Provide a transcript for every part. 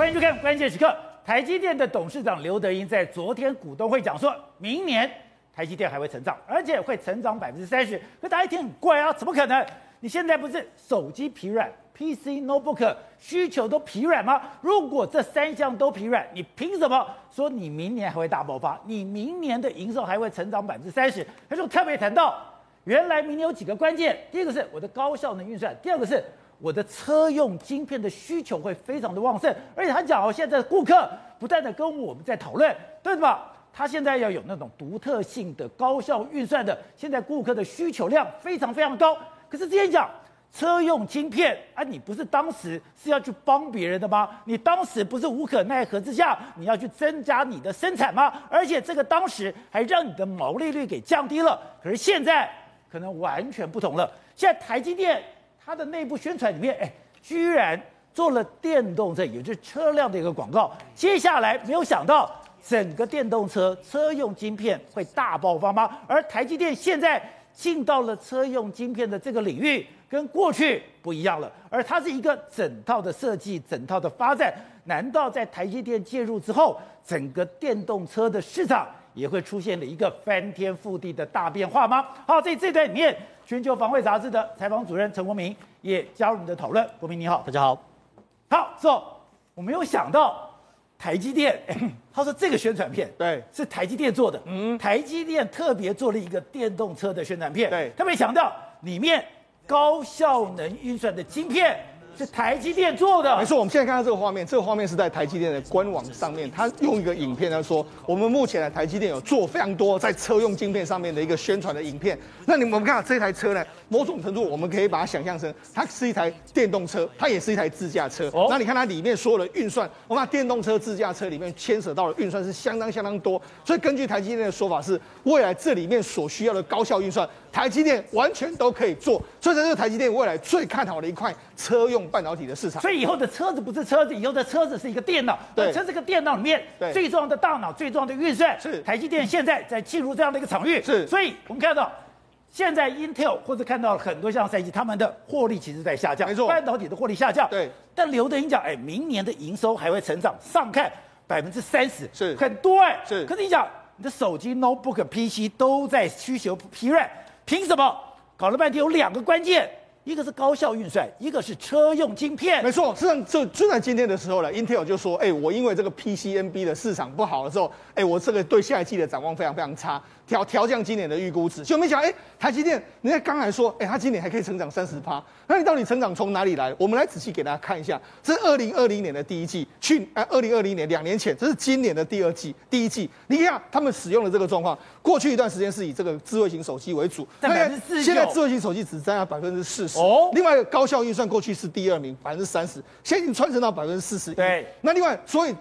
欢迎收看《关键时刻》。台积电的董事长刘德英在昨天股东会讲说，明年台积电还会成长，而且会成长百分之三十。可大家一听很怪啊，怎么可能？你现在不是手机疲软、PC、Notebook 需求都疲软吗？如果这三项都疲软，你凭什么说你明年还会大爆发？你明年的营收还会成长百分之三十？他就特别谈到，原来明年有几个关键，第一个是我的高效能运算，第二个是。我的车用晶片的需求会非常的旺盛，而且他讲哦，现在的顾客不断的跟我们在讨论，对吧？他现在要有那种独特性的高效运算的，现在顾客的需求量非常非常高。可是之前讲车用晶片啊，你不是当时是要去帮别人的吗？你当时不是无可奈何之下，你要去增加你的生产吗？而且这个当时还让你的毛利率给降低了。可是现在可能完全不同了，现在台积电。它的内部宣传里面，哎，居然做了电动车，也就是车辆的一个广告。接下来没有想到，整个电动车车用晶片会大爆发吗？而台积电现在进到了车用晶片的这个领域，跟过去不一样了。而它是一个整套的设计，整套的发展。难道在台积电介入之后，整个电动车的市场也会出现了一个翻天覆地的大变化吗？好，在这段里面。全球防卫杂志的采访主任陈国明也加入我们的讨论。国明你好，大家好。好，说我没有想到台积电，他说这个宣传片对是台积电做的，嗯，台积电特别做了一个电动车的宣传片，对，特别强调里面高效能运算的晶片。是台积电做的，没错。我们现在看到这个画面，这个画面是在台积电的官网上面，他用一个影片来说，我们目前的台积电有做非常多在车用晶片上面的一个宣传的影片。那你们看到这台车呢，某种程度我们可以把它想象成，它是一台电动车，它也是一台自驾车。哦，那你看它里面所有的运算，我们把电动车、自驾车里面牵扯到的运算是相当相当多。所以根据台积电的说法是，未来这里面所需要的高效运算，台积电完全都可以做。所以这是台积电未来最看好的一块车用半导体的市场，所以以后的车子不是车子，以后的车子是一个电脑。对，车这个电脑里面最重要的大脑、最重要的运算，是台积电现在在进入这样的一个场域。是，所以我们看到现在 Intel 或者看到很多像赛季，他们的获利其实在下降，没错，半导体的获利下降。对，但刘德英讲，哎，明年的营收还会成长，上看百分之三十，是很多哎。是，可是你讲你的手机、Notebook、PC 都在需求疲软，凭什么？搞了半天有两个关键。一个是高效运算，一个是车用晶片。没错，实际上就就在今天的时候呢，Intel 就说：“哎，我因为这个 PCNB 的市场不好的时候，哎，我这个对下一季的展望非常非常差。”调调降今年的预估值，就没想到，哎，台积电，人家刚才说，哎，它今年还可以成长三十趴，那你到底成长从哪里来？我们来仔细给大家看一下，这是二零二零年的第一季，去，哎，二零二零年两年前，这是今年的第二季，第一季，你看他们使用的这个状况，过去一段时间是以这个智慧型手机为主，现在智慧型手机只占了百分之四十，哦，另外高效运算过去是第二名，百分之三十，现在已经传承到百分之四十，对，那另外，所以。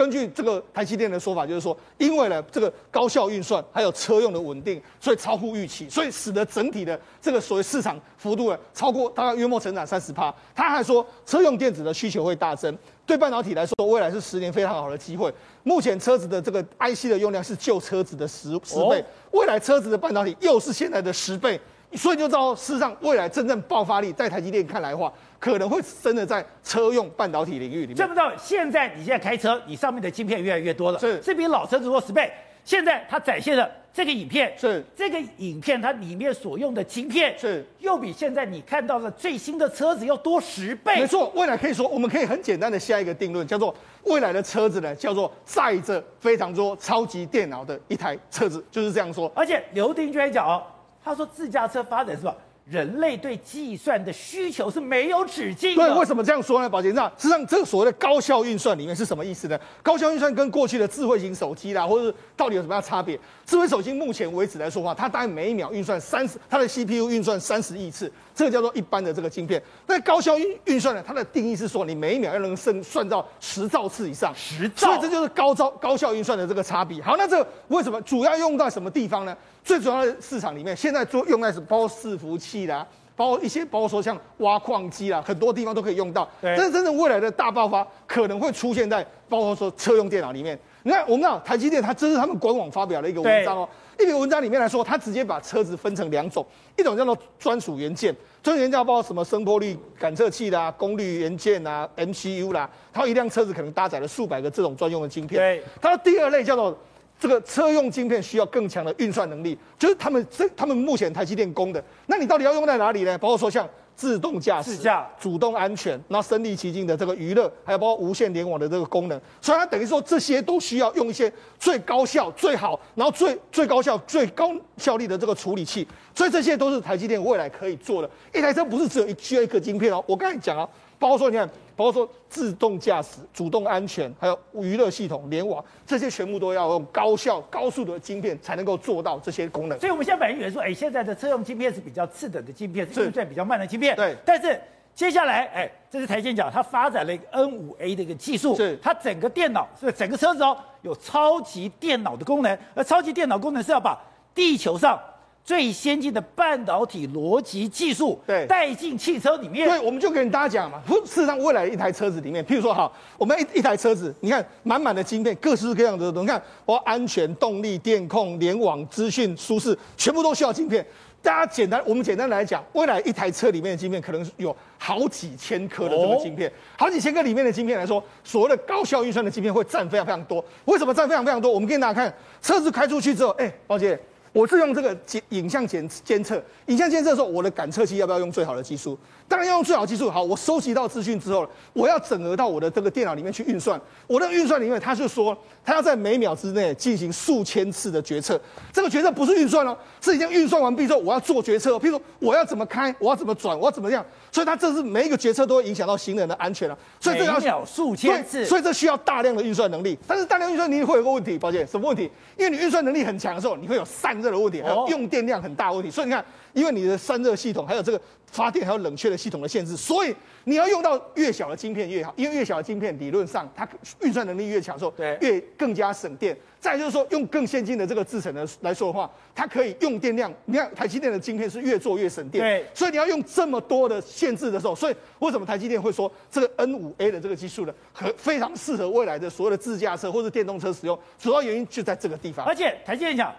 根据这个台积电的说法，就是说，因为呢，这个高效运算还有车用的稳定，所以超乎预期，所以使得整体的这个所谓市场幅度呢，超过大概约莫成长三十趴。他还说，车用电子的需求会大增，对半导体来说，未来是十年非常好的机会。目前车子的这个 IC 的用量是旧车子的十十倍，未来车子的半导体又是现在的十倍。所以就知道，事实上未来真正爆发力，在台积电看来的话，可能会真的在车用半导体领域里面。这不知道，现在你现在开车，你上面的晶片越来越多了，是，是比老车子多十倍。现在它展现的这个影片，是这个影片它里面所用的晶片，是又比现在你看到的最新的车子要多十倍。没错，未来可以说，我们可以很简单的下一个定论，叫做未来的车子呢，叫做载着非常多超级电脑的一台车子，就是这样说。而且刘丁就在讲哦。他说：“自驾车发展是吧？人类对计算的需求是没有止境的。对，为什么这样说呢？宝杰，那实际上这个所谓的高效运算里面是什么意思呢？高效运算跟过去的智慧型手机啦，或者是到底有什么样的差别？智慧手机目前为止来说的话，它大概每一秒运算三十，它的 CPU 运算三十亿次，这个叫做一般的这个晶片。那高效运运算呢？它的定义是说，你每一秒要能算算到十兆次以上，十兆，所以这就是高招高效运算的这个差别。好，那这个为什么主要用在什么地方呢？最主要的市场里面，现在做用在是包括伺服器啦，包括一些包括说像挖矿机啦，很多地方都可以用到。但是真正未来的大爆发可能会出现在包括说车用电脑里面。你看，我们讲台积电，它这是他们官网发表的一个文章哦。一篇文章里面来说，它直接把车子分成两种，一种叫做专属元件，专属元件包括什么声波率感测器啦、功率元件啊、MCU 啦，它一辆车子可能搭载了数百个这种专用的晶片。对，它的第二类叫做这个车用晶片需要更强的运算能力，就是他们这他们目前台积电供的。那你到底要用在哪里呢？包括说像。自动驾驶、自驾主动安全，然后身临其境的这个娱乐，还有包括无线联网的这个功能，所以它等于说这些都需要用一些最高效、最好，然后最最高效、最高效率的这个处理器，所以这些都是台积电未来可以做的。一台车不是只有一需要一颗晶片哦，我刚才讲啊。包括说，你看，包括说自动驾驶、主动安全，还有娱乐系统、联网，这些全部都要用高效、高速的晶片才能够做到这些功能。所以，我们现在反映员说，哎，现在的车用晶片是比较次等的晶片，是运算比较慢的晶片。对。但是接下来，哎，这是台积电讲，它发展了一个 N 五 A 的一个技术，是它整个电脑是整个车子哦，有超级电脑的功能，而超级电脑功能是要把地球上。最先进的半导体逻辑技术，对，带进汽车里面。对，我们就跟大家讲嘛，事实上，未来一台车子里面，譬如说，哈，我们一一台车子，你看满满的晶片，各式各样的东西，你看，包括安全、动力、电控、联网、资讯、舒适，全部都需要晶片。大家简单，我们简单来讲，未来一台车里面的晶片可能有好几千颗的这个晶片，哦、好几千颗里面的晶片来说，所谓的高效运算的晶片会占非常非常多。为什么占非常非常多？我们给大家看，车子开出去之后，哎，宝姐。我是用这个检影像检监测，影像监测的时候，我的感测器要不要用最好的技术？当然要用最好的技术。好，我收集到资讯之后，我要整合到我的这个电脑里面去运算。我的运算里面，他就说，他要在每秒之内进行数千次的决策。这个决策不是运算哦，是已经运算完毕之后，我要做决策。譬如说，我要怎么开，我要怎么转，我要怎么样。所以它这是每一个决策都会影响到行人的安全了。所以这要数千次，所以这需要大量的运算能力。但是大量运算能力会有个问题，抱歉，什么问题？因为你运算能力很强的时候，你会有散热的问题，还有用电量很大的问题。所以你看，因为你的散热系统还有这个发电还有冷却的系统的限制，所以你要用到越小的晶片越好。因为越小的晶片理论上它运算能力越强，时候对，越更加省电。再就是说，用更先进的这个制程的来说的话，它可以用电量。你看台积电的晶片是越做越省电，对。所以你要用这么多的限制的时候，所以为什么台积电会说这个 N 五 A 的这个技术呢，很非常适合未来的所有的自驾车或者电动车使用。主要原因就在这个地方。而且台积电讲，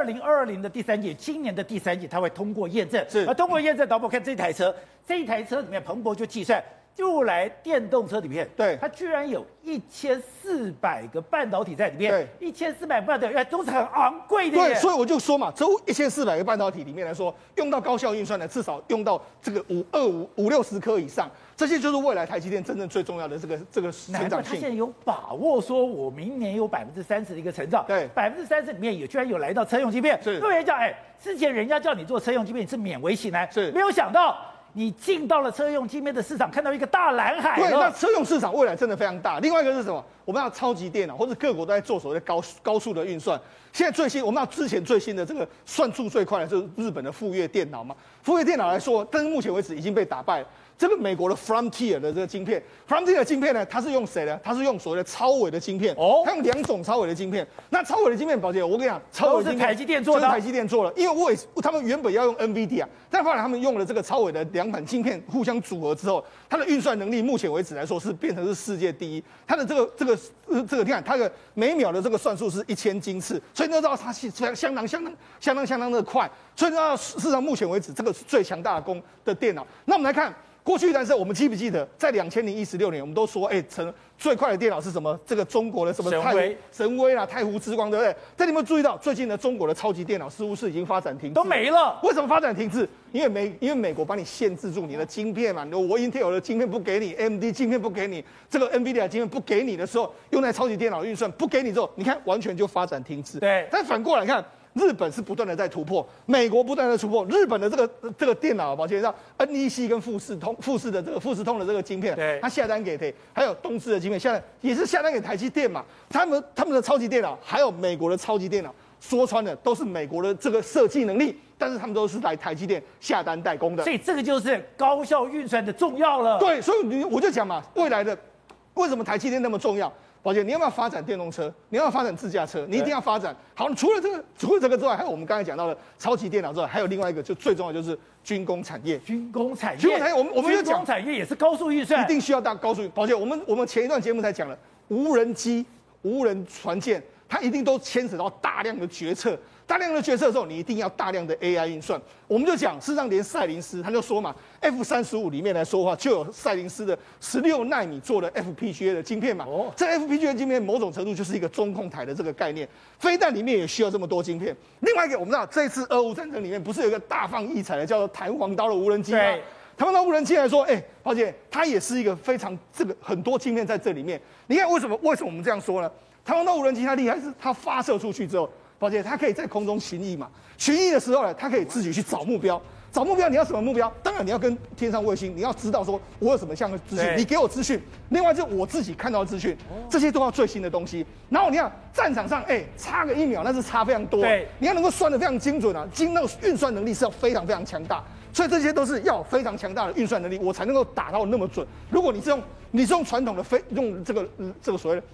二零二零的第三季，今年的第三季，它会通过验证。是。而通过验证，导播看这台车，这一台车里面，彭博就计算。就来电动车里面，对，它居然有一千四百个半导体在里面，对，一千四百半导体都是很昂贵的。对，所以我就说嘛，这一千四百个半导体里面来说，用到高效运算的，至少用到这个五二五五六十颗以上，这些就是未来台积电真正最重要的这个这个成长性。他现在有把握说，我明年有百分之三十的一个成长，对，百分之三十里面也居然有来到车用芯片。是，有人讲，哎，之前人家叫你做车用芯片，你是勉为其难，是，没有想到。你进到了车用晶片的市场，看到一个大蓝海。对，那车用市场未来真的非常大。另外一个是什么？我们要超级电脑，或者各国都在做所谓的高高速的运算。现在最新，我们要之前最新的这个算速最快的，就是日本的富岳电脑嘛。富岳电脑来说，但是目前为止已经被打败了。这个美国的 Frontier 的这个晶片，Frontier 的晶片呢，它是用谁呢？它是用所谓的超微的晶片。哦，它用两种超微的晶片。那超微的晶片，宝姐，我跟你讲，超微晶片是台积电做的。台积电做了，因为我也他们原本要用 NVIDIA，但后来他们用了这个超微的两款晶片互相组合之后，它的运算能力目前为止来说是变成是世界第一。它的这个这个这个，你看它的每秒的这个算数是一千晶次，所以你知道它是相当相当相当相当的快。所以你知道事实上目前为止，这个是最强大的功的电脑。那我们来看。过去一段时间，我们记不记得，在两千零一十六年，我们都说，哎、欸，成最快的电脑是什么？这个中国的什么神威、神威啊，太湖之光，对不对？但你有没有注意到，最近的中国的超级电脑似乎是已经发展停滞，都没了。为什么发展停滞？因为美，因为美国把你限制住你的晶片嘛，我 Intel 的晶片不给你，AMD 晶片不给你，这个 NVIDIA 晶片不给你的时候，用在超级电脑运算不给你之后，你看完全就发展停滞。对。但反过来看。日本是不断的在突破，美国不断的突破。日本的这个这个电脑，抱歉，像 NEC 跟富士通、富士的这个富士通的这个晶片，对，他下单给谁？还有东芝的晶片，现在也是下单给台积电嘛。他们他们的超级电脑，还有美国的超级电脑，说穿了都是美国的这个设计能力，但是他们都是来台积电下单代工的。所以这个就是高效运算的重要了。对，所以你我就讲嘛，未来的为什么台积电那么重要？宝杰，你要不要发展电动车？你要不要发展自驾车？你一定要发展。好，除了这个，除了这个之外，还有我们刚才讲到的超级电脑之外，还有另外一个，就最重要就是军工产业。军工产业，军工产业，我们我们就讲，军工产业也是高速预算，一定需要大高速。宝杰，我们我们前一段节目才讲了无人机。无人船舰，它一定都牵扯到大量的决策。大量的决策的时候，你一定要大量的 AI 运算。我们就讲，事实上连赛灵思他就说嘛，F 三十五里面来说的话，就有赛灵思的十六纳米做的 FPGA 的晶片嘛。哦，这 FPGA 晶片某种程度就是一个中控台的这个概念，飞弹里面也需要这么多晶片。另外一个，我们知道这次俄乌战争里面不是有一个大放异彩的叫做弹簧刀的无人机吗？弹簧刀无人机来说，哎，宝姐，它也是一个非常这个很多晶片在这里面。你看为什么？为什么我们这样说呢？弹簧刀无人机它厉害是它发射出去之后。抱歉，它可以在空中巡弋嘛？巡弋的时候呢，它可以自己去找目标。找目标，你要什么目标？当然你要跟天上卫星，你要知道说我有什么样的资讯，你给我资讯。另外就是我自己看到的资讯，这些都要最新的东西。然后你看战场上，哎，差个一秒，那是差非常多。对，你要能够算得非常精准啊，精那个运算能力是要非常非常强大。所以这些都是要非常强大的运算能力，我才能够打到那么准。如果你是用你是用传统的飞用这个这个所谓的。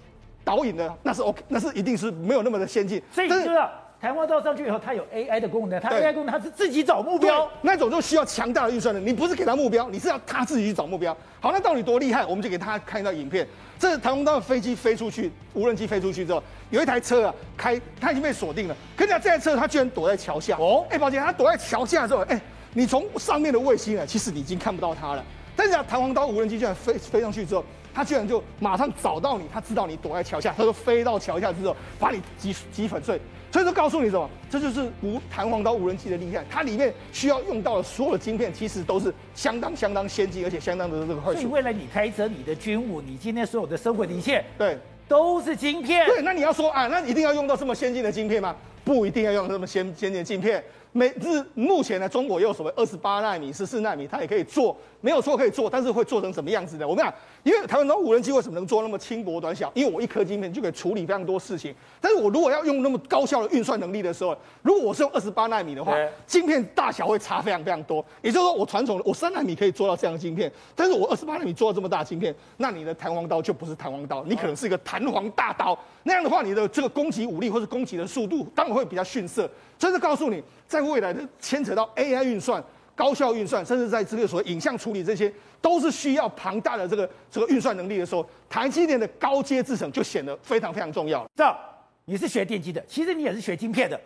导引的那是 OK，那是一定是没有那么的先进。所以你知道，弹簧刀上去以后，它有 AI 的功能，它 AI 功能它是自己找目标，那种就需要强大的预算的。你不是给他目标，你是要它自己去找目标。好，那到底多厉害？我们就给他看一段影片。这是弹簧刀的飞机飞出去，无人机飞出去之后，有一台车啊开，它已经被锁定了。可是这台车它居然躲在桥下。哦，哎，宝姐，它躲在桥下的时候，哎，你从上面的卫星啊，其实你已经看不到它了。但是啊，弹簧刀无人机居然飞飞上去之后。他居然就马上找到你，他知道你躲在桥下，他就飞到桥下之后把你击击粉碎。所以说告诉你什么？这就是无弹簧刀无人机的厉害，它里面需要用到的所有的晶片，其实都是相当相当先进，而且相当的这个快速。所以未来你开车、你的军务、你今天所有的生活的一切，对，都是晶片。对，那你要说啊，那一定要用到这么先进的晶片吗？不一定要用这么先先进的晶片。每日目前呢，中国也有所谓二十八纳米、十四纳米，它也可以做，没有错可以做，但是会做成什么样子的？我们讲，因为台湾的无人机为什么能做那么轻薄短小？因为我一颗晶片就可以处理非常多事情。但是我如果要用那么高效的运算能力的时候，如果我是用二十八纳米的话，晶片大小会差非常非常多。也就是说，我传统的我三纳米可以做到这样的晶片，但是我二十八纳米做到这么大的晶片，那你的弹簧刀就不是弹簧刀，你可能是一个弹簧大刀。那样的话，你的这个攻击武力或者攻击的速度当然会比较逊色。真的告诉你，在未来的牵扯到 AI 运算、高效运算，甚至在这个所谓影像处理，这些都是需要庞大的这个这个运算能力的时候，台积电的高阶制程就显得非常非常重要了。这样，你是学电机的，其实你也是学晶片的。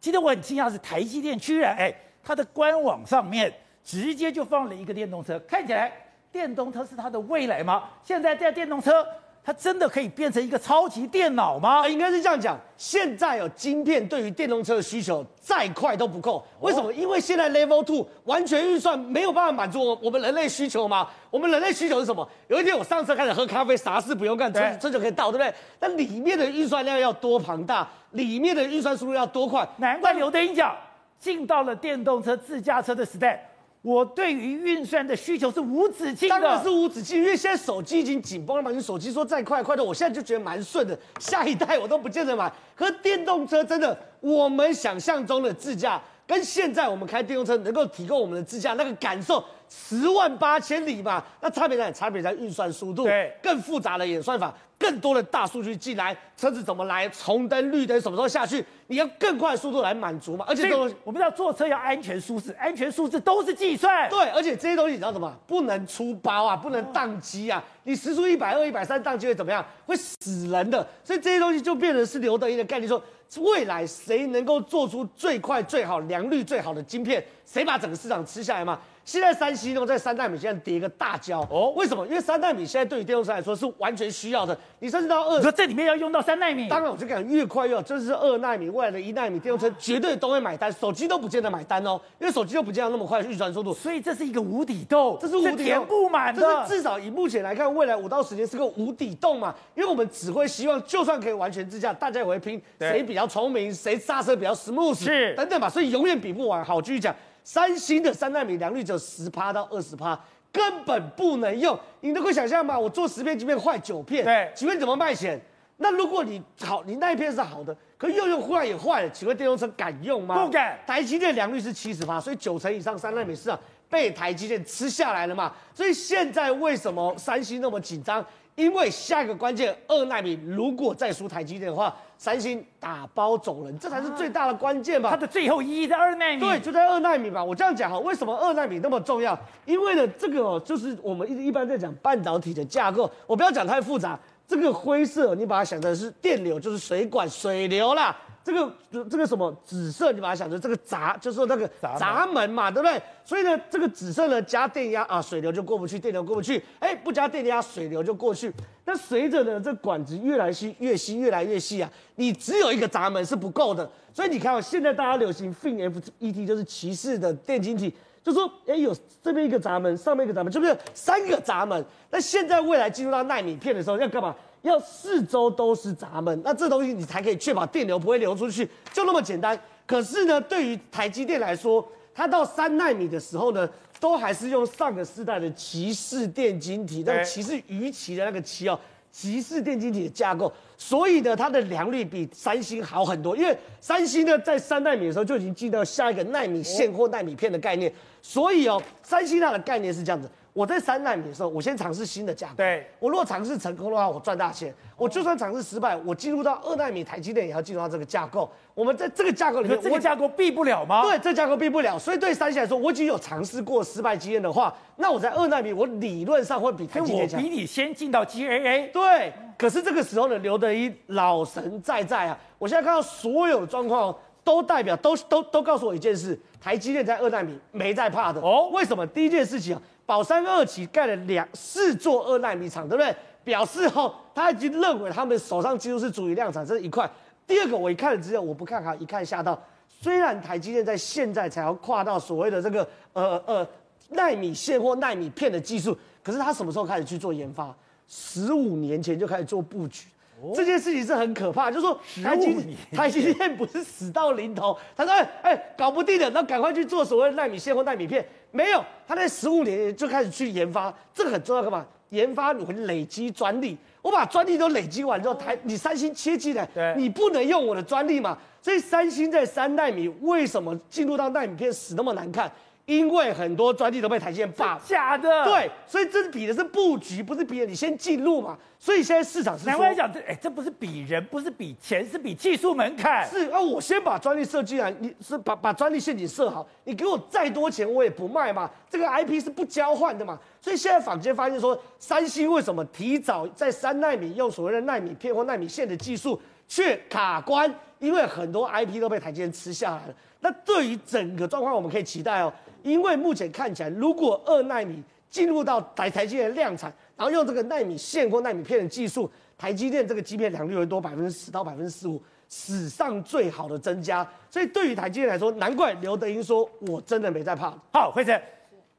今天我很惊讶是台积电居然哎，它的官网上面直接就放了一个电动车，看起来电动车是它的未来吗？现在在电动车。它真的可以变成一个超级电脑吗？应该是这样讲。现在有晶片对于电动车的需求再快都不够，为什么？因为现在 Level Two 完全预算没有办法满足我我们人类需求吗？我们人类需求是什么？有一天我上车开始喝咖啡，啥事不用干，车车就可以到，对不对？那里面的预算量要多庞大，里面的运算速度要多快？难怪刘德英讲，进到了电动车、自驾车的时代。我对于运算的需求是无止境的，当然是无止境，因为现在手机已经紧绷了嘛。你手机说再快快的，我现在就觉得蛮顺的。下一代我都不见得买。可电动车真的，我们想象中的自驾，跟现在我们开电动车能够提供我们的自驾那个感受，十万八千里嘛。那差别在？差别在运算速度，对，更复杂的演算法。更多的大数据进来，车子怎么来，红灯绿灯什么时候下去，你要更快的速度来满足嘛。而且我们知道坐车要安全舒适，安全舒适都是计算。对，而且这些东西你知道什么？不能出包啊，不能宕机啊。你时速一百二、一百三宕机会怎么样？会死人的。所以这些东西就变成是刘德一的概念，说未来谁能够做出最快、最好、良率最好的晶片，谁把整个市场吃下来嘛？现在三星呢，在三纳米现在跌一个大跤哦，为什么？因为三纳米现在对于电动车来说是完全需要的。你甚至到二，你说这里面要用到三纳米，当然我就讲越快越好。这是二纳米，未来的一纳米电动车绝对都会买单，手机都不见得买单哦，因为手机都不见得那么快运算速度。所以这是一个无底洞，这是无底洞，填不满的。这是至少以目前来看，未来五到十年是个无底洞嘛。因为我们只会希望，就算可以完全自驾，大家也会拼谁比较聪明，谁刹车比较 smooth，是等等嘛。所以永远比不完。好，继续讲。三星的三纳米良率只有十趴到二十趴，根本不能用。你能够想象吗？我做十片晶片坏九片，对，请问怎么卖钱？那如果你好，你那一片是好的，可用用坏也坏了，请问电动车敢用吗？不敢。台积电良率是七十趴，所以九成以上三纳米市场被台积电吃下来了嘛？所以现在为什么三星那么紧张？因为下一个关键二纳米如果再输台积电的话。三星打包走人，这才是最大的关键吧？它的最后意义在二纳米，对，就在二纳米吧。我这样讲哈，为什么二纳米那么重要？因为呢，这个就是我们一一般在讲半导体的架构，我不要讲太复杂。这个灰色你把它想成是电流，就是水管水流啦。这个这个什么紫色，你把它想成这个闸，就是说那个闸门嘛，对不对？所以呢，这个紫色呢加电压啊，水流就过不去，电流过不去。哎，不加电压，水流就过去。那随着呢，这管子越来细，越细，越来越细啊，你只有一个闸门是不够的。所以你看，现在大家流行 FIN-FET，就是骑士的电晶体，就说哎，有这边一个闸门，上面一个闸门，是不是三个闸门？那现在未来进入到奈米片的时候要干嘛？要四周都是闸门，那这东西你才可以确保电流不会流出去，就那么简单。可是呢，对于台积电来说，它到三纳米的时候呢，都还是用上个世代的骑士电晶体，那个骑士鱼鳍的那个鳍哦，骑士电晶体的架构，所以呢，它的良率比三星好很多。因为三星呢，在三纳米的时候就已经进到下一个纳米现货纳米片的概念，所以哦，三星它的概念是这样子。我在三纳米的时候，我先尝试新的架构。对，我如果尝试成功的话，我赚大钱。我就算尝试失败，我进入到二纳米，台积电也要进入到这个架构。我们在这个架构里面，这个架构避不了吗？对，这个架构避不了。所以对三星来说，我已经有尝试过失败经验的话，那我在二纳米，我理论上会比台积电强。我比你先进到 GAA。对，可是这个时候呢，刘德一老神在在啊！我现在看到所有的状况都代表都都都告诉我一件事：台积电在二代米没在怕的。哦，为什么？第一件事情啊。宝山二期盖了两四座二纳米厂，对不对？表示后他已经认为他们手上几乎是足以量产，这是一块。第二个，我一看了之后，我不看好，一看吓到。虽然台积电在现在才要跨到所谓的这个呃呃纳米现货、纳米片的技术，可是他什么时候开始去做研发？十五年前就开始做布局。这件事情是很可怕，就是说台积台积电不是死到临头，他说哎哎搞不定的，那赶快去做所谓的奈米线或纳米片。没有，他在十五年就开始去研发，这个很重要，干嘛？研发你会累积专利，我把专利都累积完之后，台你三星切进来，你不能用我的专利嘛？所以三星在三奈米为什么进入到纳米片死那么难看？因为很多专利都被台积电霸，假的。对，所以这是比的是布局，不是比你先进入嘛。所以现在市场是难怪讲这，哎，这不是比人，不是比钱，是比技术门槛。是啊，我先把专利设计来，你是把把专利陷阱设好，你给我再多钱我也不卖嘛。这个 IP 是不交换的嘛。所以现在坊间发现说，三星为什么提早在三纳米用所谓的纳米片或纳米线的技术却卡关？因为很多 IP 都被台积电吃下来了。那对于整个状况，我们可以期待哦。因为目前看起来，如果二奈米进入到台台积电量产，然后用这个奈米线或奈米片的技术，台积电这个晶片良率会多百分之十到百分之十五，史上最好的增加。所以对于台积电来说，难怪刘德英说：“我真的没在怕。”好，辉诚，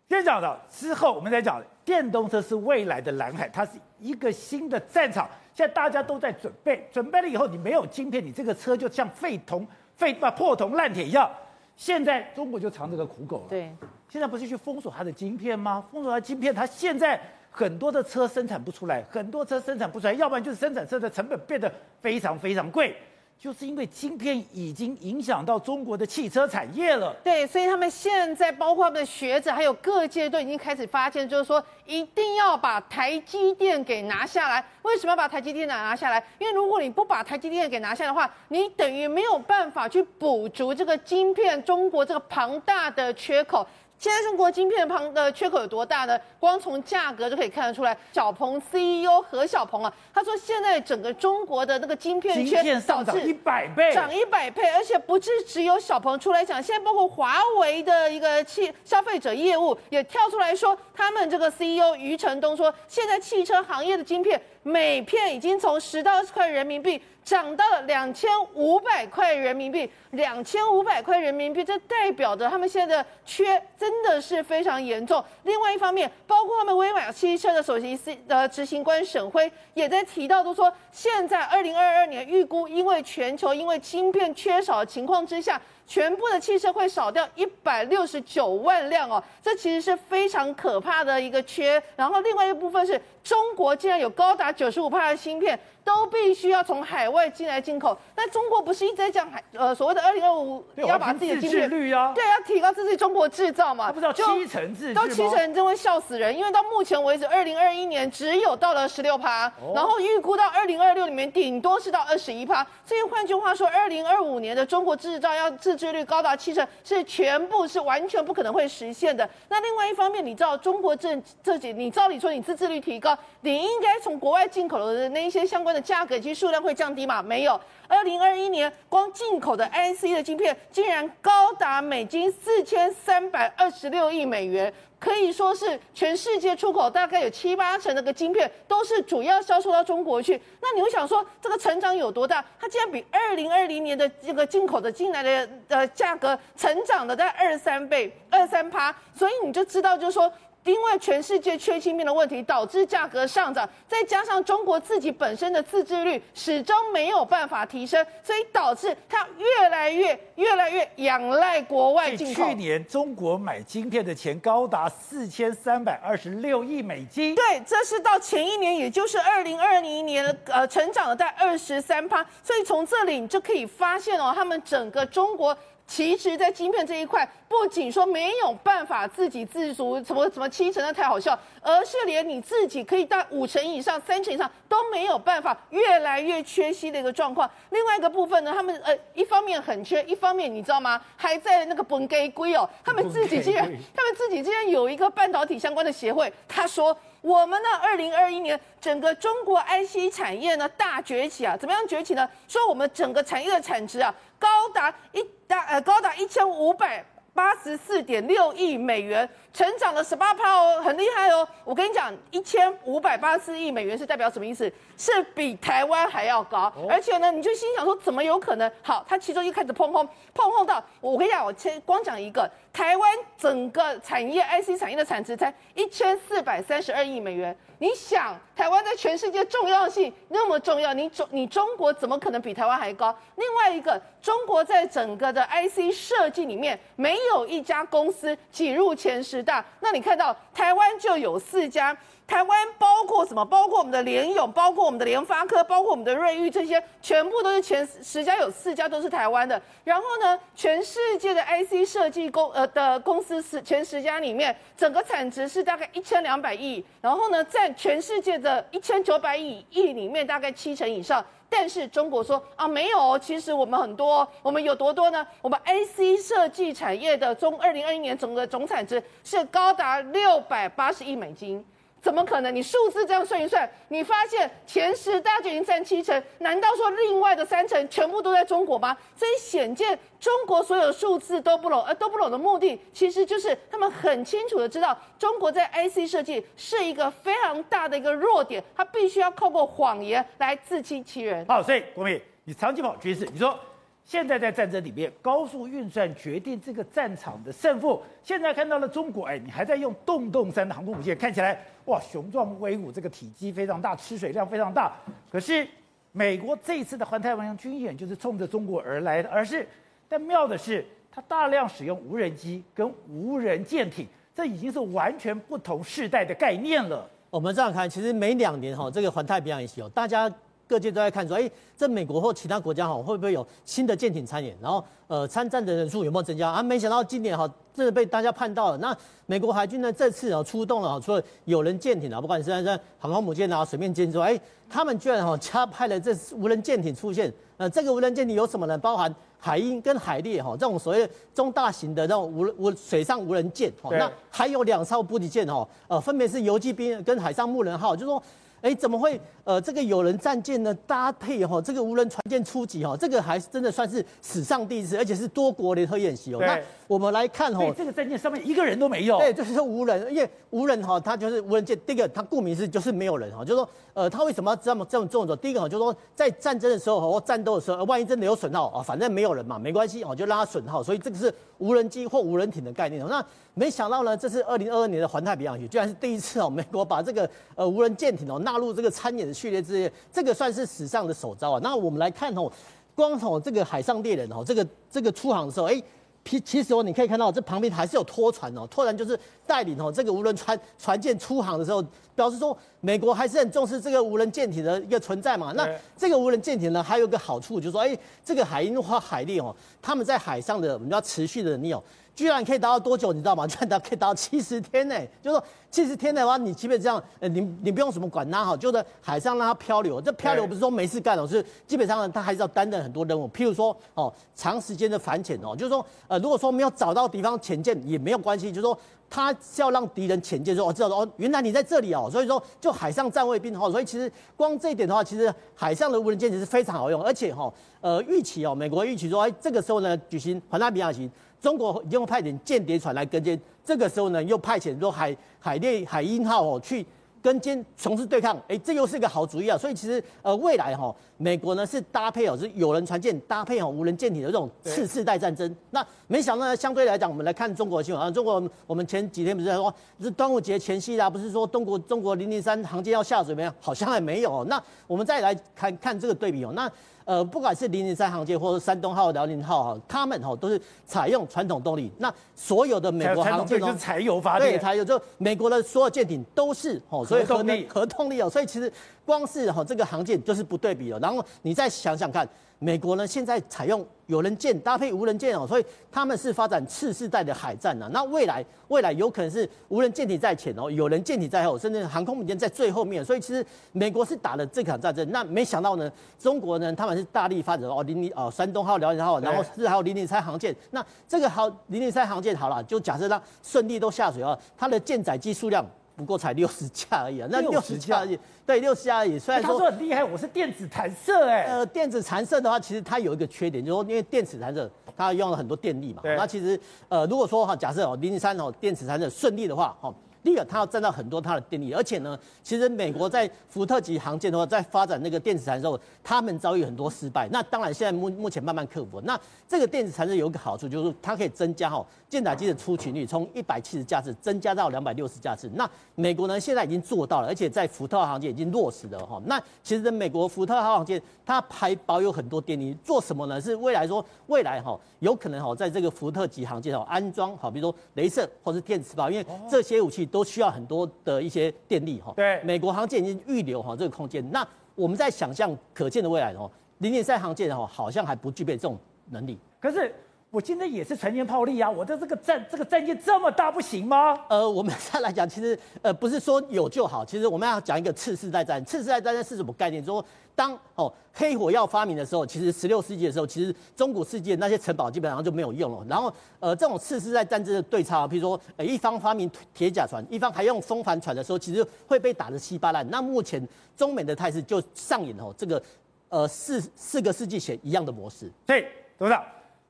先讲到之后，我们再讲电动车是未来的蓝海，它是一个新的战场。现在大家都在准备，准备了以后，你没有晶片，你这个车就像废铜、废啊破铜烂铁一样。现在中国就尝这个苦狗了。对，现在不是去封锁它的晶片吗？封锁它晶片，它现在很多的车生产不出来，很多车生产不出来，要不然就是生产车的成本变得非常非常贵。就是因为晶片已经影响到中国的汽车产业了。对，所以他们现在包括他们的学者还有各界都已经开始发现，就是说一定要把台积电给拿下来。为什么要把台积电拿下来？因为如果你不把台积电给拿下的话，你等于没有办法去补足这个晶片中国这个庞大的缺口。现在中国晶片旁的缺口有多大呢？光从价格就可以看得出来。小鹏 CEO 何小鹏啊，他说现在整个中国的那个晶片缺上涨一百倍，涨一百倍，而且不是只有小鹏出来讲，现在包括华为的一个汽消费者业务也跳出来说，他们这个 CEO 余承东说，现在汽车行业的晶片每片已经从十到二十块人民币。涨到了两千五百块人民币，两千五百块人民币，这代表着他们现在的缺真的是非常严重。另外一方面，包括他们威马汽车的首席呃执行官沈辉也在提到，都说现在二零二二年预估，因为全球因为芯片缺少的情况之下。全部的汽车会少掉一百六十九万辆哦，这其实是非常可怕的一个缺。然后另外一部分是中国竟然有高达九十五的芯片都必须要从海外进来进口。那中国不是一直在讲海呃所谓的二零二五要把自己的芯片率啊，对，要提高自己中国制造嘛？不知道七成制到七成真会笑死人，因为到目前为止二零二一年只有到了十六趴，然后预估到二零二六里面顶多是到二十一趴。所以换句话说，二零二五年的中国制造要自制率高达七成，是全部是完全不可能会实现的。那另外一方面，你知道中国这这几，你照理说你自制率提高，你应该从国外进口的那一些相关的价格以及数量会降低吗？没有。二零二一年光进口的 IC 的晶片竟然高达美金四千三百二十六亿美元。可以说是全世界出口大概有七八成那个晶片都是主要销售到中国去。那你会想说这个成长有多大？它竟然比二零二零年的这个进口的进来的呃价格成长的在二三倍、二三趴，所以你就知道就是说。因为全世界缺芯片的问题，导致价格上涨，再加上中国自己本身的自制率始终没有办法提升，所以导致它越来越、越来越仰赖国外进口。去年中国买晶片的钱高达四千三百二十六亿美金。对，这是到前一年，也就是二零二零年，呃，成长了在二十三趴。所以从这里你就可以发现哦，他们整个中国。其实，在晶片这一块，不仅说没有办法自给自足，什么什么七成那太好笑，而是连你自己可以到五成以上、三成以上都没有办法，越来越缺稀的一个状况。另外一个部分呢，他们呃一方面很缺，一方面你知道吗？还在那个本给龟哦，他们自己竟然，他们自己竟然有一个半导体相关的协会，他说。我们呢，二零二一年整个中国 IC 产业呢大崛起啊，怎么样崛起呢？说我们整个产业的产值啊高达一大呃高达一千五百八十四点六亿美元。成长了十八趴哦，很厉害哦！我跟你讲，一千五百八十四亿美元是代表什么意思？是比台湾还要高。哦、而且呢，你就心想说，怎么有可能？好，它其中一开始砰砰砰砰到，我跟你讲，我先光讲一个，台湾整个产业 IC 产业的产值才一千四百三十二亿美元。你想，台湾在全世界重要性那么重要，你中你中国怎么可能比台湾还高？另外一个，中国在整个的 IC 设计里面，没有一家公司挤入前十。大，那你看到台湾就有四家，台湾包括什么？包括我们的联咏，包括我们的联发科，包括我们的瑞昱，这些全部都是前十家，有四家都是台湾的。然后呢，全世界的 IC 设计公呃的公司是前十家里面，整个产值是大概一千两百亿，然后呢，在全世界的一千九百亿亿里面，大概七成以上。但是中国说啊，没有，其实我们很多，我们有多多呢？我们 IC 设计产业的中二零二一年整个总产值是高达六百八十亿美金。怎么可能？你数字这样算一算，你发现前十大就已经占七成，难道说另外的三成全部都在中国吗？所以显见中国所有数字都不拢，而都不拢的目的，其实就是他们很清楚的知道，中国在 IC 设计是一个非常大的一个弱点，他必须要透过谎言来自欺欺人。好，所以国铭，你长期跑军事，你说。现在在战争里面，高速运算决定这个战场的胜负。现在看到了中国，哎，你还在用洞洞三的航空母舰，看起来哇雄壮威武，这个体积非常大，吃水量非常大。可是美国这一次的环太平洋军演就是冲着中国而来的，而是但妙的是，它大量使用无人机跟无人舰艇，这已经是完全不同世代的概念了。我们这样看，其实每两年哈，这个环太平洋演习哦，大家。各界都在看说，哎，这美国或其他国家哈会不会有新的舰艇参演？然后，呃，参战的人数有没有增加？啊，没想到今年哈，真的被大家盼到了。那美国海军呢，这次啊出动了，除了有人舰艇啊，不管是在航空母舰啊、水面舰之外，哎，他们居然哈加派了这无人舰艇出现。呃，这个无人舰艇有什么呢？包含海鹰跟海猎哈这种所谓中大型的这种无无水上无人舰。哦，那还有两艘补给舰哈，呃，分别是游击兵跟海上牧人号，就是说。哎，怎么会？呃，这个有人战舰呢搭配哈，这个无人船舰出击哈，这个还是真的算是史上第一次，而且是多国联合演习哦。那我们来看哈，这个战舰上面一个人都没有。对，就是说无人，因为无人哈，它就是无人舰。第一个，它顾名思义就是没有人哈，就是说，呃，他为什么要这么这么这么做？第一个哈，就是说在战争的时候或战斗的时候，万一真的有损耗啊，反正没有人嘛，没关系哦，就让它损耗。所以这个是无人机或无人艇的概念。那没想到呢，这是二零二二年的环太平洋演习，居然是第一次哦，美国把这个呃无人舰艇哦纳入这个参演的序列之列，这个算是史上的首招啊。那我们来看哦，光从这个海上猎人哦，这个这个出航的时候，哎，其其实哦，你可以看到这旁边还是有拖船哦，拖船就是带领哦这个无人船船舰出航的时候，表示说美国还是很重视这个无人舰艇的一个存在嘛。那这个无人舰艇呢，还有一个好处就是说，哎，这个海鹰或海力哦，他们在海上的我们要持续的你有。居然可以达到多久？你知道吗？居然可以达到七十天呢！就是说七十天的话，你基本上，呃，你你不用什么管它哈，就在海上让它漂流。这漂流不是说没事干哦，是基本上呢，它还是要担任很多任务。譬如说哦，长时间的反潜哦，就是说呃，如果说没有找到敌方潜舰也没有关系，就是说它是要让敌人潜舰说哦，知道哦，原来你在这里哦，所以说就海上站卫兵哈。所以其实光这一点的话，其实海上的无人舰艇是非常好用，而且哈，呃，预期哦，美国预期说哎，这个时候呢举行环太平洋行。中国已经派点间谍船来跟监，这个时候呢，又派遣说海海猎海鹰号哦去跟监从事对抗，哎，这又是一个好主意啊！所以其实呃，未来哈，美国呢是搭配哦，是有人船舰搭配哦无人舰艇的这种次世代战争。那没想到呢，相对来讲，我们来看中国的新闻啊，中国我们前几天不是在说，是端午节前夕啦，不是说中国中国零零三航舰要下水没有？好像还没有。那我们再来看看这个对比哦，那。呃，不管是零零三航舰或者山东号、辽宁号哈，他们哈都是采用传统动力。那所有的美国航舰都是柴油发电，对，柴油就美国的所有舰艇都是哦，所以核动力核动力哦，所以其实光是哈这个航舰就是不对比了。然后你再想想看。美国呢，现在采用有人舰搭配无人舰哦，所以他们是发展次世代的海战呢。那未来未来有可能是无人舰艇在前哦，有人舰艇在后，甚至航空母舰在最后面。所以其实美国是打了这场战争。那没想到呢，中国呢，他们是大力发展哦，零零哦，山东号、辽宁号，然后是还有零零三航舰。那这个好零零三航舰好了，就假设它顺利都下水哦，它的舰载机数量。不过才六十架而已啊，那六十架而已，对，六十架而已。虽然说他说很厉害，我是电子弹射哎。呃，电子弹射的话，其实它有一个缺点，就是说因为电子弹射它用了很多电力嘛。那其实呃，如果说哈，假设哦，零零三哦，电子弹射顺利的话，哈。第二，它要占到很多它的电力，而且呢，其实美国在福特级航舰的话，在发展那个电子弹射的时候，他们遭遇很多失败。那当然，现在目目前慢慢克服。那这个电子弹射有一个好处，就是它可以增加哈舰载机的出勤率，从一百七十架次增加到两百六十架次。那美国呢，现在已经做到了，而且在福特号航舰已经落实了哈。那其实美国福特号航舰它还保有很多电力，做什么呢？是未来说未来哈有可能哈在这个福特级航舰哦安装好，比如说镭射或是电磁炮，因为这些武器都。都需要很多的一些电力哈。对，美国航舰已经预留哈这个空间。那我们在想象可见的未来哦，零点三航舰哈好像还不具备这种能力。可是我今天也是船坚炮利啊，我的这个战这个战舰这么大不行吗？呃，我们再来讲，其实呃不是说有就好，其实我们要讲一个次世代战。次世代战争是什么概念？说当哦。黑火药发明的时候，其实十六世纪的时候，其实中古世界那些城堡基本上就没有用了。然后，呃，这种次世代战争的对差，比如说，呃，一方发明铁甲船，一方还用风帆船的时候，其实会被打得稀巴烂。那目前中美的态势就上演哦，这个呃四四个世纪前一样的模式。对，董事长，你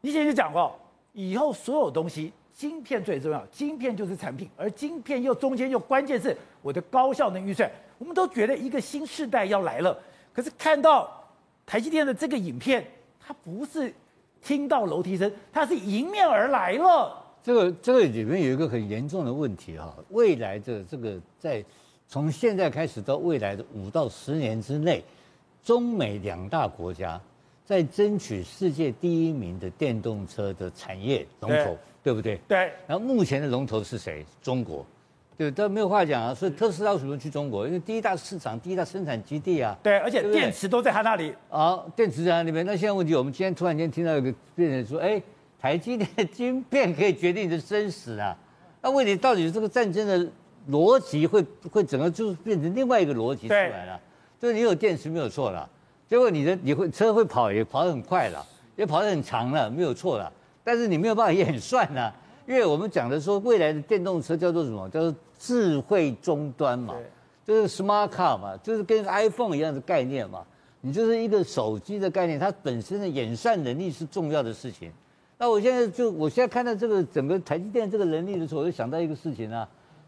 以前就讲过，以后所有东西，晶片最重要，晶片就是产品，而晶片又中间又关键是我的高效能运算。我们都觉得一个新世代要来了，可是看到。台积电的这个影片，它不是听到楼梯声，它是迎面而来了。这个这个里面有一个很严重的问题哈，未来的这个在从现在开始到未来的五到十年之内，中美两大国家在争取世界第一名的电动车的产业龙头，对，对不对？对。然后目前的龙头是谁？中国。对，都没有话讲啊。所以特斯拉为什么去中国？因为第一大市场、第一大生产基地啊。对，而且电池都在他那里。啊，电池在那里面。那现在问题，我们今天突然间听到一个病人说：“哎，台积电的晶片可以决定你的生死啊。”那问题到底这个战争的逻辑会会整个就变成另外一个逻辑出来了？就是你有电池没有错了，结果你的你会车会跑也跑得很快了，也跑得很长了，没有错了。但是你没有办法演算呢，因为我们讲的说未来的电动车叫做什么？叫做智慧终端嘛，就是 smart car 嘛，就是跟 iPhone 一样的概念嘛。你就是一个手机的概念，它本身的演算能力是重要的事情。那我现在就，我现在看到这个整个台积电这个能力的时候，我就想到一个事情啊。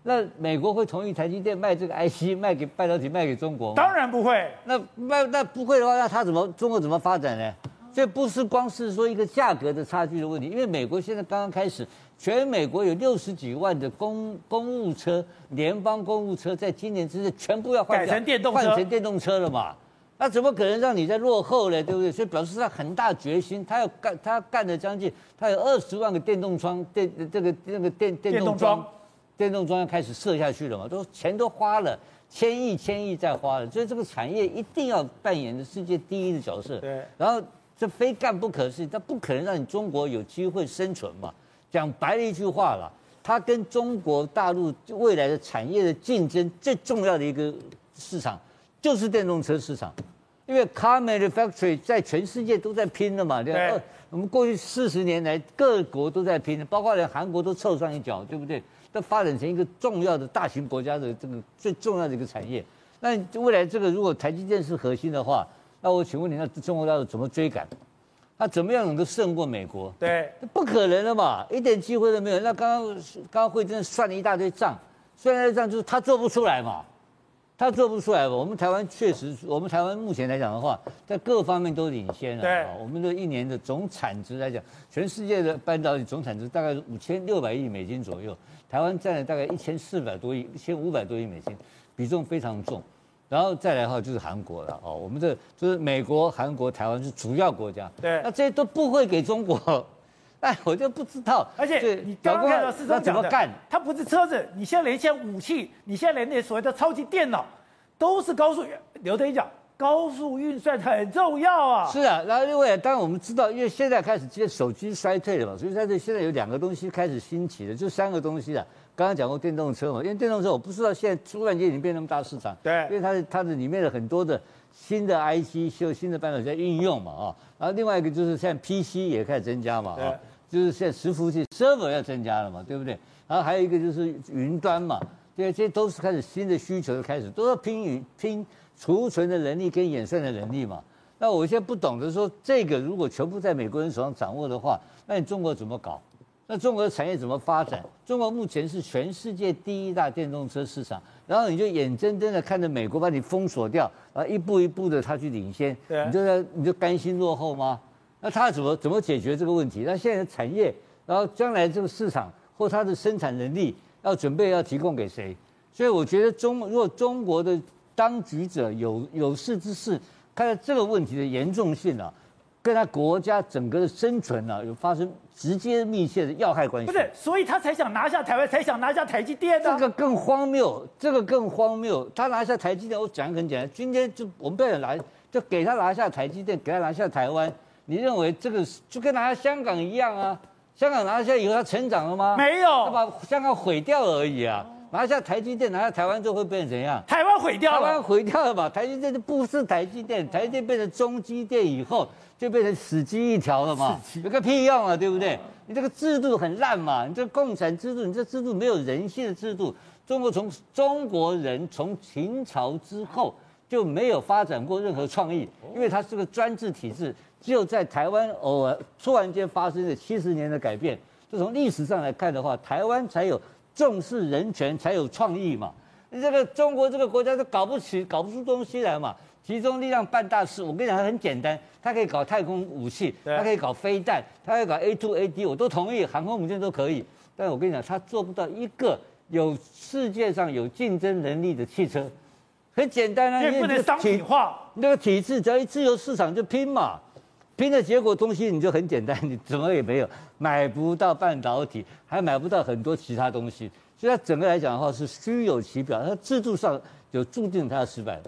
那美国会同意台积电卖这个 IC 卖给半导体卖给中国吗？当然不会。那卖那不会的话，那它怎么中国怎么发展呢？这不是光是说一个价格的差距的问题，因为美国现在刚刚开始。全美国有六十几万的公公务车，联邦公务车，在今年之内全部要换成电动车，换成电动车了嘛？那怎么可能让你在落后呢？对不对？所以表示他很大决心，他要干，他干了将近，他有二十万个电动窗，电这个那个电电动桩，电动桩要开始设下去了嘛？都钱都花了，千亿千亿在花了，所以这个产业一定要扮演的世界第一的角色。对，然后这非干不可的事，他不可能让你中国有机会生存嘛？讲白了一句话了，它跟中国大陆未来的产业的竞争最重要的一个市场就是电动车市场，因为 car manufacturing 在全世界都在拼了嘛，对吧？对我们过去四十年来，各国都在拼，包括连韩国都凑上一脚，对不对？都发展成一个重要的大型国家的这个最重要的一个产业。那未来这个如果台积电是核心的话，那我请问你，那中国大陆怎么追赶？他怎么样能够胜过美国？对，不可能的嘛，一点机会都没有。那刚刚刚刚惠珍算了一大堆账，算了一大堆账就是他做不出来嘛。他做不出来吧？我们台湾确实，我们台湾目前来讲的话，在各方面都领先了。对，我们的一年的总产值来讲，全世界的半导体总产值大概是五千六百亿美金左右，台湾占了大概一千四百多亿、一千五百多亿美金，比重非常重。然后再来的话就是韩国了哦，我们这就是美国、韩国、台湾是主要国家。对，那这些都不会给中国，哎，我就不知道。而且你刚刚看到是怎么干？它不是车子，你现在连一些武器，你现在连那所谓的超级电脑。都是高速，刘德一讲高速运算很重要啊。是啊，然后另外当然我们知道，因为现在开始接手机衰退了嘛，所以在这现在有两个东西开始兴起的，就三个东西啊。刚刚讲过电动车嘛，因为电动车我不知道现在突然间已经变那么大市场，对，因为它的它的里面的很多的新的 IC 修新的半导体在运用嘛啊，然后另外一个就是现在 PC 也开始增加嘛啊，就是现在伺服器 server 要增加了嘛，对不对？然后还有一个就是云端嘛。对，这些都是开始新的需求的开始，都要拼与拼储存的能力跟演算的能力嘛。那我现在不懂得说，这个如果全部在美国人手上掌握的话，那你中国怎么搞？那中国的产业怎么发展？中国目前是全世界第一大电动车市场，然后你就眼睁睁的看着美国把你封锁掉，然后，一步一步的他去领先，你就在你就甘心落后吗？那他怎么怎么解决这个问题？那现在的产业，然后将来这个市场或它的生产能力。要准备要提供给谁？所以我觉得中如果中国的当局者有有识之士，看到这个问题的严重性啊，跟他国家整个的生存啊有发生直接密切的要害关系。不是，所以他才想拿下台湾，才想拿下台积电的。这个更荒谬，这个更荒谬。他拿下台积电，我讲很简单，今天就我们不要拿，就给他拿下台积电，给他拿下台湾。你认为这个就跟拿下香港一样啊？香港拿下以后，他成长了吗？没有，他把香港毁掉了而已啊！拿下台积电，拿下台湾之后会变成怎样？台湾毁掉了，台湾毁掉了嘛？台积电就不是台积电，台积电变成中积电以后，就变成死鸡一条了嘛？有个屁用啊，对不对？你这个制度很烂嘛？你这个共产制度，你这制度没有人性的制度。中国从中国人从秦朝之后就没有发展过任何创意，因为它是个专制体制。只有在台湾偶尔突然间发生了七十年的改变，就从历史上来看的话，台湾才有重视人权，才有创意嘛。你这个中国这个国家都搞不起，搞不出东西来嘛。集中力量办大事，我跟你讲，它很简单，它可以搞太空武器，它可以搞飞弹，它可以搞 A to A D，我都同意，航空母舰都可以。但我跟你讲，它做不到一个有世界上有竞争能力的汽车。很简单啊，因为不能商品化，那个体制只要一自由市场就拼嘛。拼的结果东西你就很简单，你怎么也没有买不到半导体，还买不到很多其他东西，所以它整个来讲的话是虚有其表，它制度上就注定它要失败了。